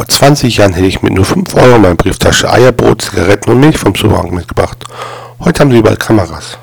Vor 20 Jahren hätte ich mit nur 5 Euro in meiner Brieftasche Eierbrot, Zigaretten und Milch vom Supermarkt mitgebracht. Heute haben sie überall Kameras.